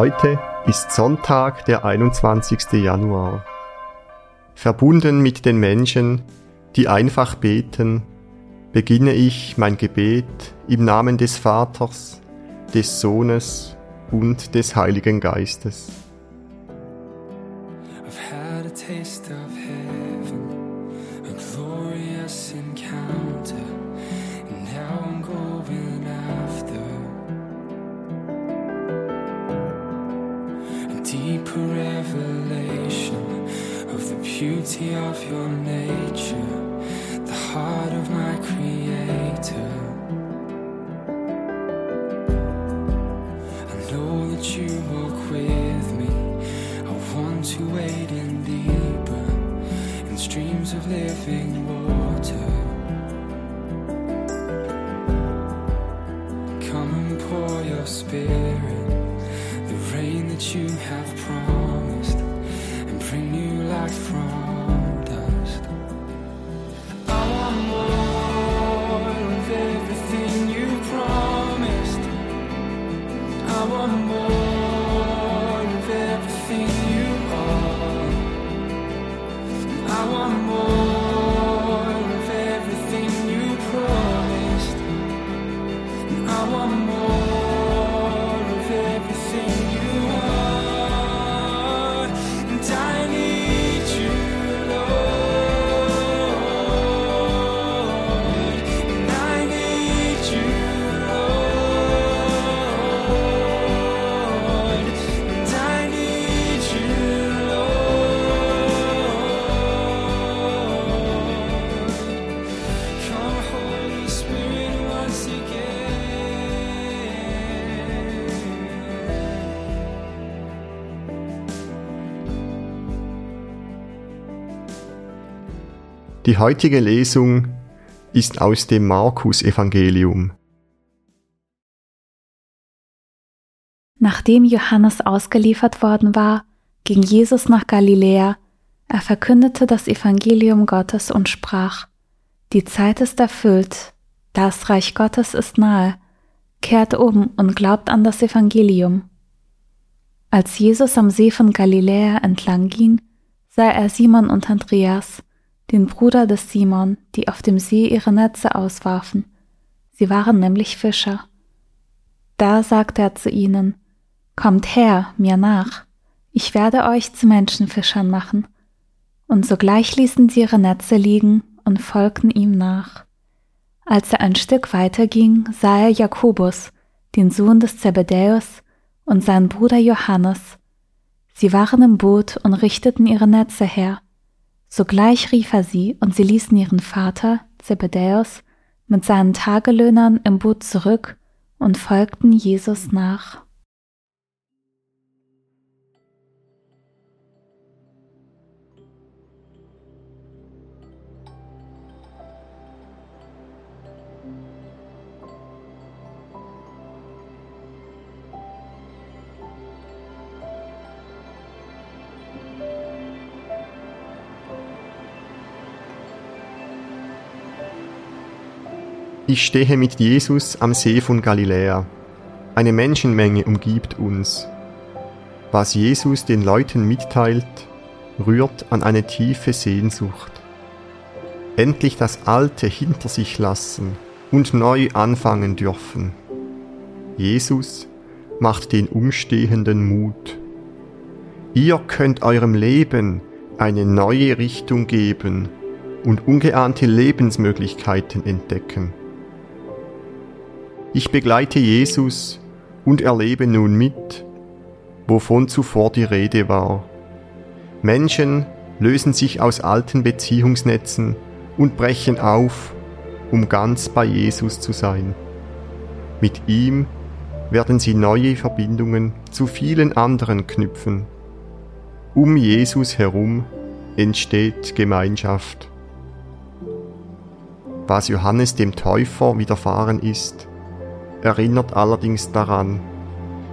Heute ist Sonntag, der 21. Januar. Verbunden mit den Menschen, die einfach beten, beginne ich mein Gebet im Namen des Vaters, des Sohnes und des Heiligen Geistes. Revelation of the beauty of your nature, the heart of my Creator. I know that you walk with me. I want to wade in deeper in streams of living water. That you have promised and bring new life from dust. I want more of everything you promised. I want more of everything you are. I want more of everything you promised. I want more Die heutige Lesung ist aus dem Markus-Evangelium. Nachdem Johannes ausgeliefert worden war, ging Jesus nach Galiläa. Er verkündete das Evangelium Gottes und sprach: Die Zeit ist erfüllt, das Reich Gottes ist nahe. Kehrt um und glaubt an das Evangelium. Als Jesus am See von Galiläa entlang ging, sah er Simon und Andreas den Bruder des Simon, die auf dem See ihre Netze auswarfen. Sie waren nämlich Fischer. Da sagte er zu ihnen, Kommt her, mir nach, ich werde euch zu Menschenfischern machen. Und sogleich ließen sie ihre Netze liegen und folgten ihm nach. Als er ein Stück weiter ging, sah er Jakobus, den Sohn des Zebedäus, und seinen Bruder Johannes. Sie waren im Boot und richteten ihre Netze her. Sogleich rief er sie, und sie ließen ihren Vater, Zebedäus, mit seinen Tagelöhnern im Boot zurück und folgten Jesus nach. Ich stehe mit Jesus am See von Galiläa. Eine Menschenmenge umgibt uns. Was Jesus den Leuten mitteilt, rührt an eine tiefe Sehnsucht. Endlich das Alte hinter sich lassen und neu anfangen dürfen. Jesus macht den Umstehenden Mut. Ihr könnt eurem Leben eine neue Richtung geben und ungeahnte Lebensmöglichkeiten entdecken. Ich begleite Jesus und erlebe nun mit, wovon zuvor die Rede war. Menschen lösen sich aus alten Beziehungsnetzen und brechen auf, um ganz bei Jesus zu sein. Mit ihm werden sie neue Verbindungen zu vielen anderen knüpfen. Um Jesus herum entsteht Gemeinschaft. Was Johannes dem Täufer widerfahren ist, erinnert allerdings daran,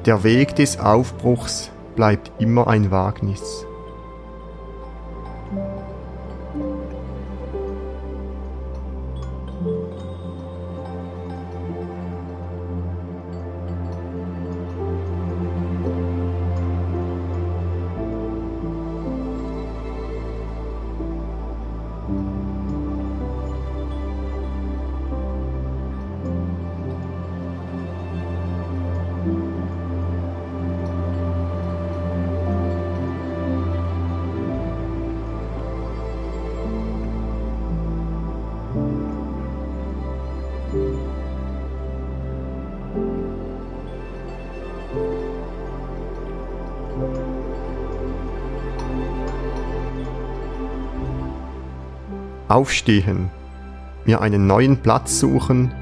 der Weg des Aufbruchs bleibt immer ein Wagnis. Aufstehen, mir einen neuen Platz suchen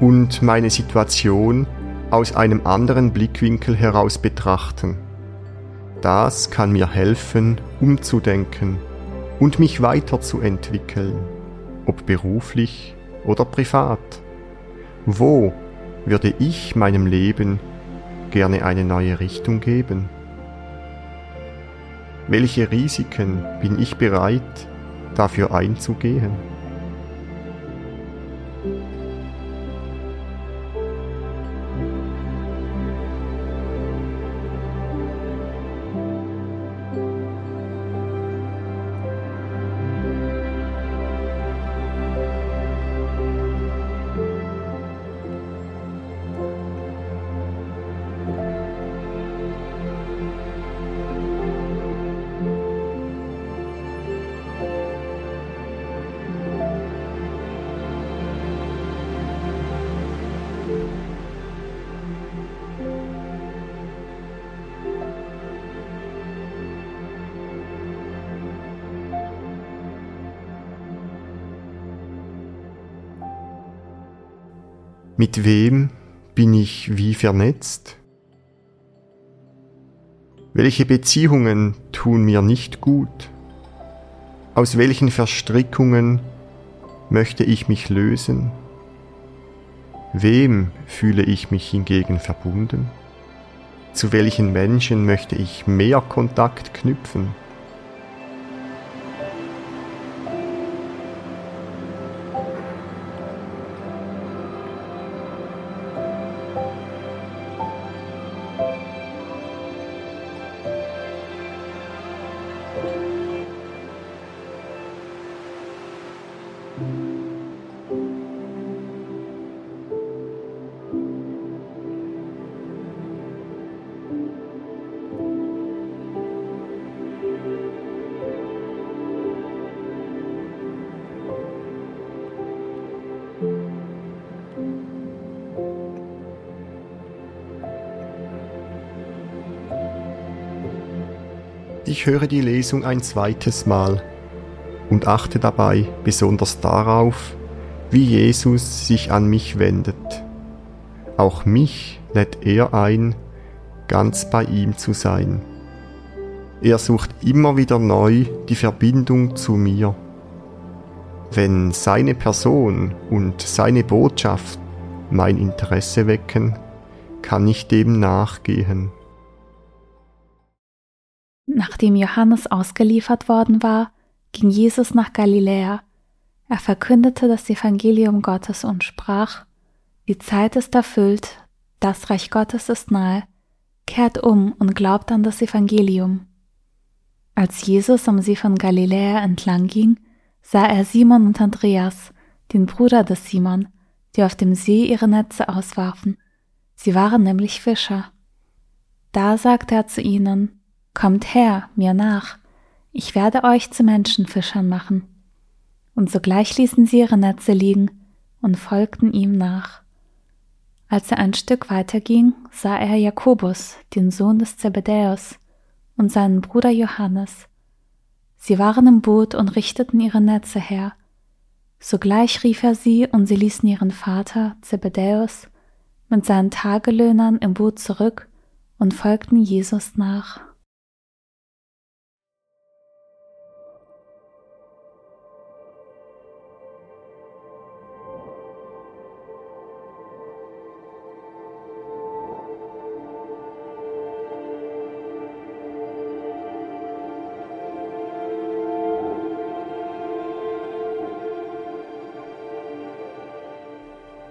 und meine Situation aus einem anderen Blickwinkel heraus betrachten. Das kann mir helfen, umzudenken und mich weiterzuentwickeln, ob beruflich oder privat. Wo würde ich meinem Leben gerne eine neue Richtung geben? Welche Risiken bin ich bereit, dafür einzugehen? Mit wem bin ich wie vernetzt? Welche Beziehungen tun mir nicht gut? Aus welchen Verstrickungen möchte ich mich lösen? Wem fühle ich mich hingegen verbunden? Zu welchen Menschen möchte ich mehr Kontakt knüpfen? Ich höre die Lesung ein zweites Mal und achte dabei besonders darauf, wie Jesus sich an mich wendet. Auch mich lädt er ein, ganz bei ihm zu sein. Er sucht immer wieder neu die Verbindung zu mir. Wenn seine Person und seine Botschaft mein Interesse wecken, kann ich dem nachgehen. Nachdem Johannes ausgeliefert worden war, ging Jesus nach Galiläa. Er verkündete das Evangelium Gottes und sprach, Die Zeit ist erfüllt, das Reich Gottes ist nahe, kehrt um und glaubt an das Evangelium. Als Jesus am See von Galiläa entlang ging, sah er Simon und Andreas, den Bruder des Simon, die auf dem See ihre Netze auswarfen. Sie waren nämlich Fischer. Da sagte er zu ihnen, Kommt her, mir nach, ich werde euch zu Menschenfischern machen. Und sogleich ließen sie ihre Netze liegen und folgten ihm nach. Als er ein Stück weiter ging, sah er Jakobus, den Sohn des Zebedäus, und seinen Bruder Johannes. Sie waren im Boot und richteten ihre Netze her. Sogleich rief er sie, und sie ließen ihren Vater, Zebedäus, mit seinen Tagelöhnern im Boot zurück und folgten Jesus nach.